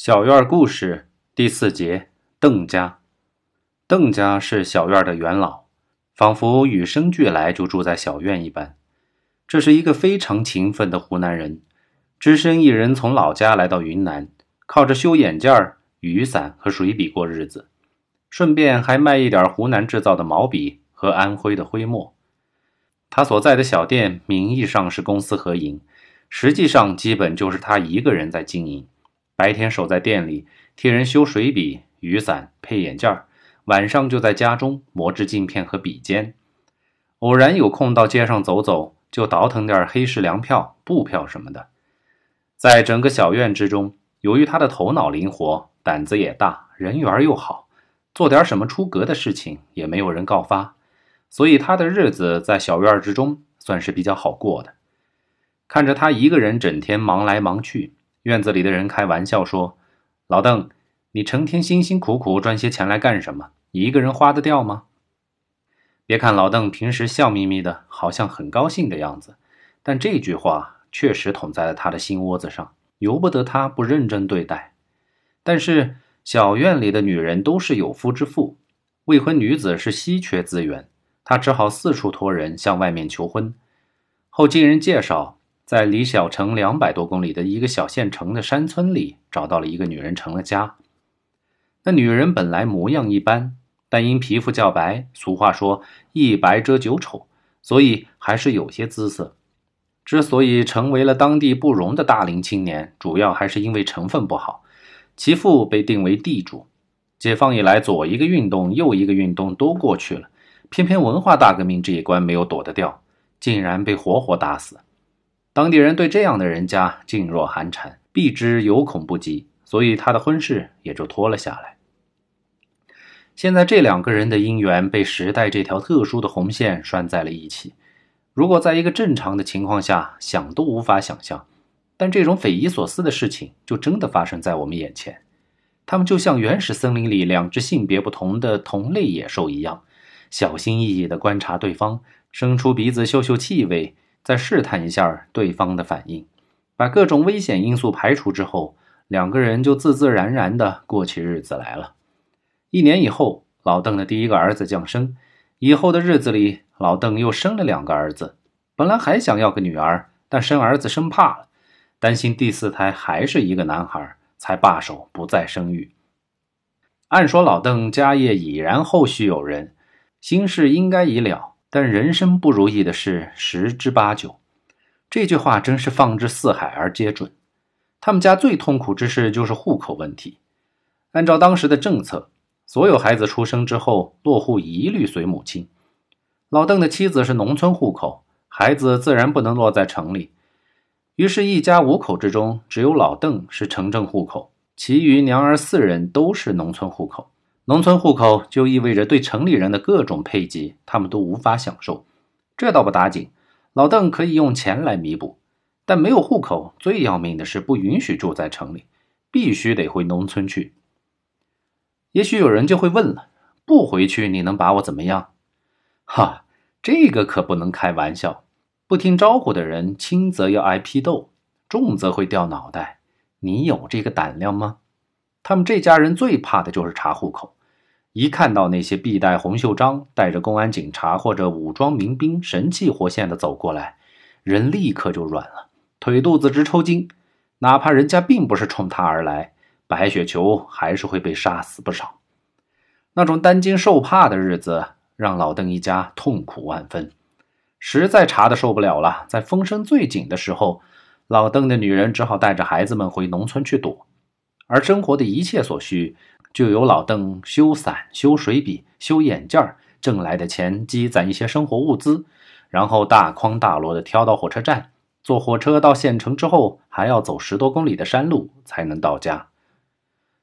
小院故事第四节：邓家。邓家是小院的元老，仿佛与生俱来就住在小院一般。这是一个非常勤奋的湖南人，只身一人从老家来到云南，靠着修眼镜、雨伞和水笔过日子，顺便还卖一点湖南制造的毛笔和安徽的徽墨。他所在的小店名义上是公私合营，实际上基本就是他一个人在经营。白天守在店里替人修水笔、雨伞、配眼镜儿晚上就在家中磨制镜片和笔尖。偶然有空到街上走走，就倒腾点黑市粮票、布票什么的。在整个小院之中，由于他的头脑灵活，胆子也大，人缘又好，做点什么出格的事情也没有人告发，所以他的日子在小院之中算是比较好过的。看着他一个人整天忙来忙去。院子里的人开玩笑说：“老邓，你成天辛辛苦苦赚些钱来干什么？你一个人花得掉吗？”别看老邓平时笑眯眯的，好像很高兴的样子，但这句话确实捅在了他的心窝子上，由不得他不认真对待。但是小院里的女人都是有夫之妇，未婚女子是稀缺资源，他只好四处托人向外面求婚。后经人介绍。在离小城两百多公里的一个小县城的山村里，找到了一个女人，成了家。那女人本来模样一般，但因皮肤较白，俗话说“一白遮九丑”，所以还是有些姿色。之所以成为了当地不容的大龄青年，主要还是因为成分不好。其父被定为地主，解放以来，左一个运动，右一个运动都过去了，偏偏文化大革命这一关没有躲得掉，竟然被活活打死。当地人对这样的人家噤若寒蝉，避之有恐不及，所以他的婚事也就拖了下来。现在这两个人的姻缘被时代这条特殊的红线拴在了一起。如果在一个正常的情况下，想都无法想象，但这种匪夷所思的事情就真的发生在我们眼前。他们就像原始森林里两只性别不同的同类野兽一样，小心翼翼地观察对方，伸出鼻子嗅嗅气味。再试探一下对方的反应，把各种危险因素排除之后，两个人就自自然然的过起日子来了。一年以后，老邓的第一个儿子降生，以后的日子里，老邓又生了两个儿子。本来还想要个女儿，但生儿子生怕了，担心第四胎还是一个男孩，才罢手不再生育。按说老邓家业已然后续有人，心事应该已了。但人生不如意的事十之八九，这句话真是放之四海而皆准。他们家最痛苦之事就是户口问题。按照当时的政策，所有孩子出生之后落户一律随母亲。老邓的妻子是农村户口，孩子自然不能落在城里。于是，一家五口之中，只有老邓是城镇户口，其余娘儿四人都是农村户口。农村户口就意味着对城里人的各种配给，他们都无法享受。这倒不打紧，老邓可以用钱来弥补。但没有户口，最要命的是不允许住在城里，必须得回农村去。也许有人就会问了：不回去你能把我怎么样？哈，这个可不能开玩笑。不听招呼的人，轻则要挨批斗，重则会掉脑袋。你有这个胆量吗？他们这家人最怕的就是查户口。一看到那些必带红袖章、带着公安警察或者武装民兵神气活现的走过来，人立刻就软了，腿肚子直抽筋。哪怕人家并不是冲他而来，白雪球还是会被杀死不少。那种担惊受怕的日子，让老邓一家痛苦万分。实在查的受不了了，在风声最紧的时候，老邓的女人只好带着孩子们回农村去躲，而生活的一切所需。就由老邓修伞、修水笔、修眼镜儿挣来的钱积攒一些生活物资，然后大筐大摞的挑到火车站。坐火车到县城之后，还要走十多公里的山路才能到家。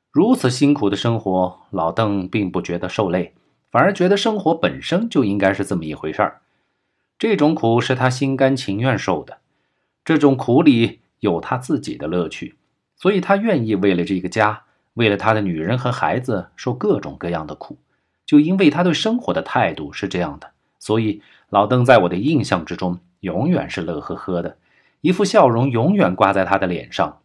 如此辛苦的生活，老邓并不觉得受累，反而觉得生活本身就应该是这么一回事儿。这种苦是他心甘情愿受的，这种苦里有他自己的乐趣，所以他愿意为了这个家。为了他的女人和孩子受各种各样的苦，就因为他对生活的态度是这样的，所以老邓在我的印象之中永远是乐呵呵的，一副笑容永远挂在他的脸上。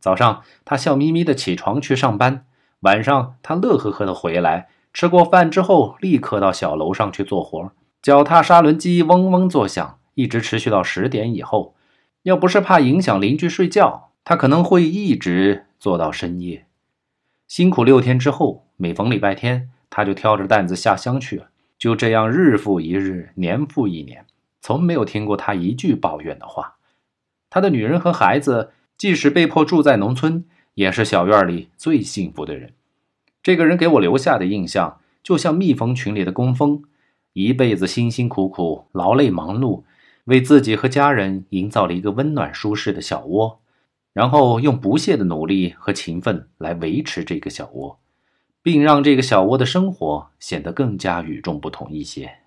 早上他笑眯眯的起床去上班，晚上他乐呵呵的回来，吃过饭之后立刻到小楼上去做活，脚踏砂轮机嗡嗡作响，一直持续到十点以后。要不是怕影响邻居睡觉，他可能会一直做到深夜。辛苦六天之后，每逢礼拜天，他就挑着担子下乡去了。就这样，日复一日，年复一年，从没有听过他一句抱怨的话。他的女人和孩子，即使被迫住在农村，也是小院里最幸福的人。这个人给我留下的印象，就像蜜蜂群里的工蜂，一辈子辛辛苦苦、劳累忙碌，为自己和家人营造了一个温暖舒适的小窝。然后用不懈的努力和勤奋来维持这个小窝，并让这个小窝的生活显得更加与众不同一些。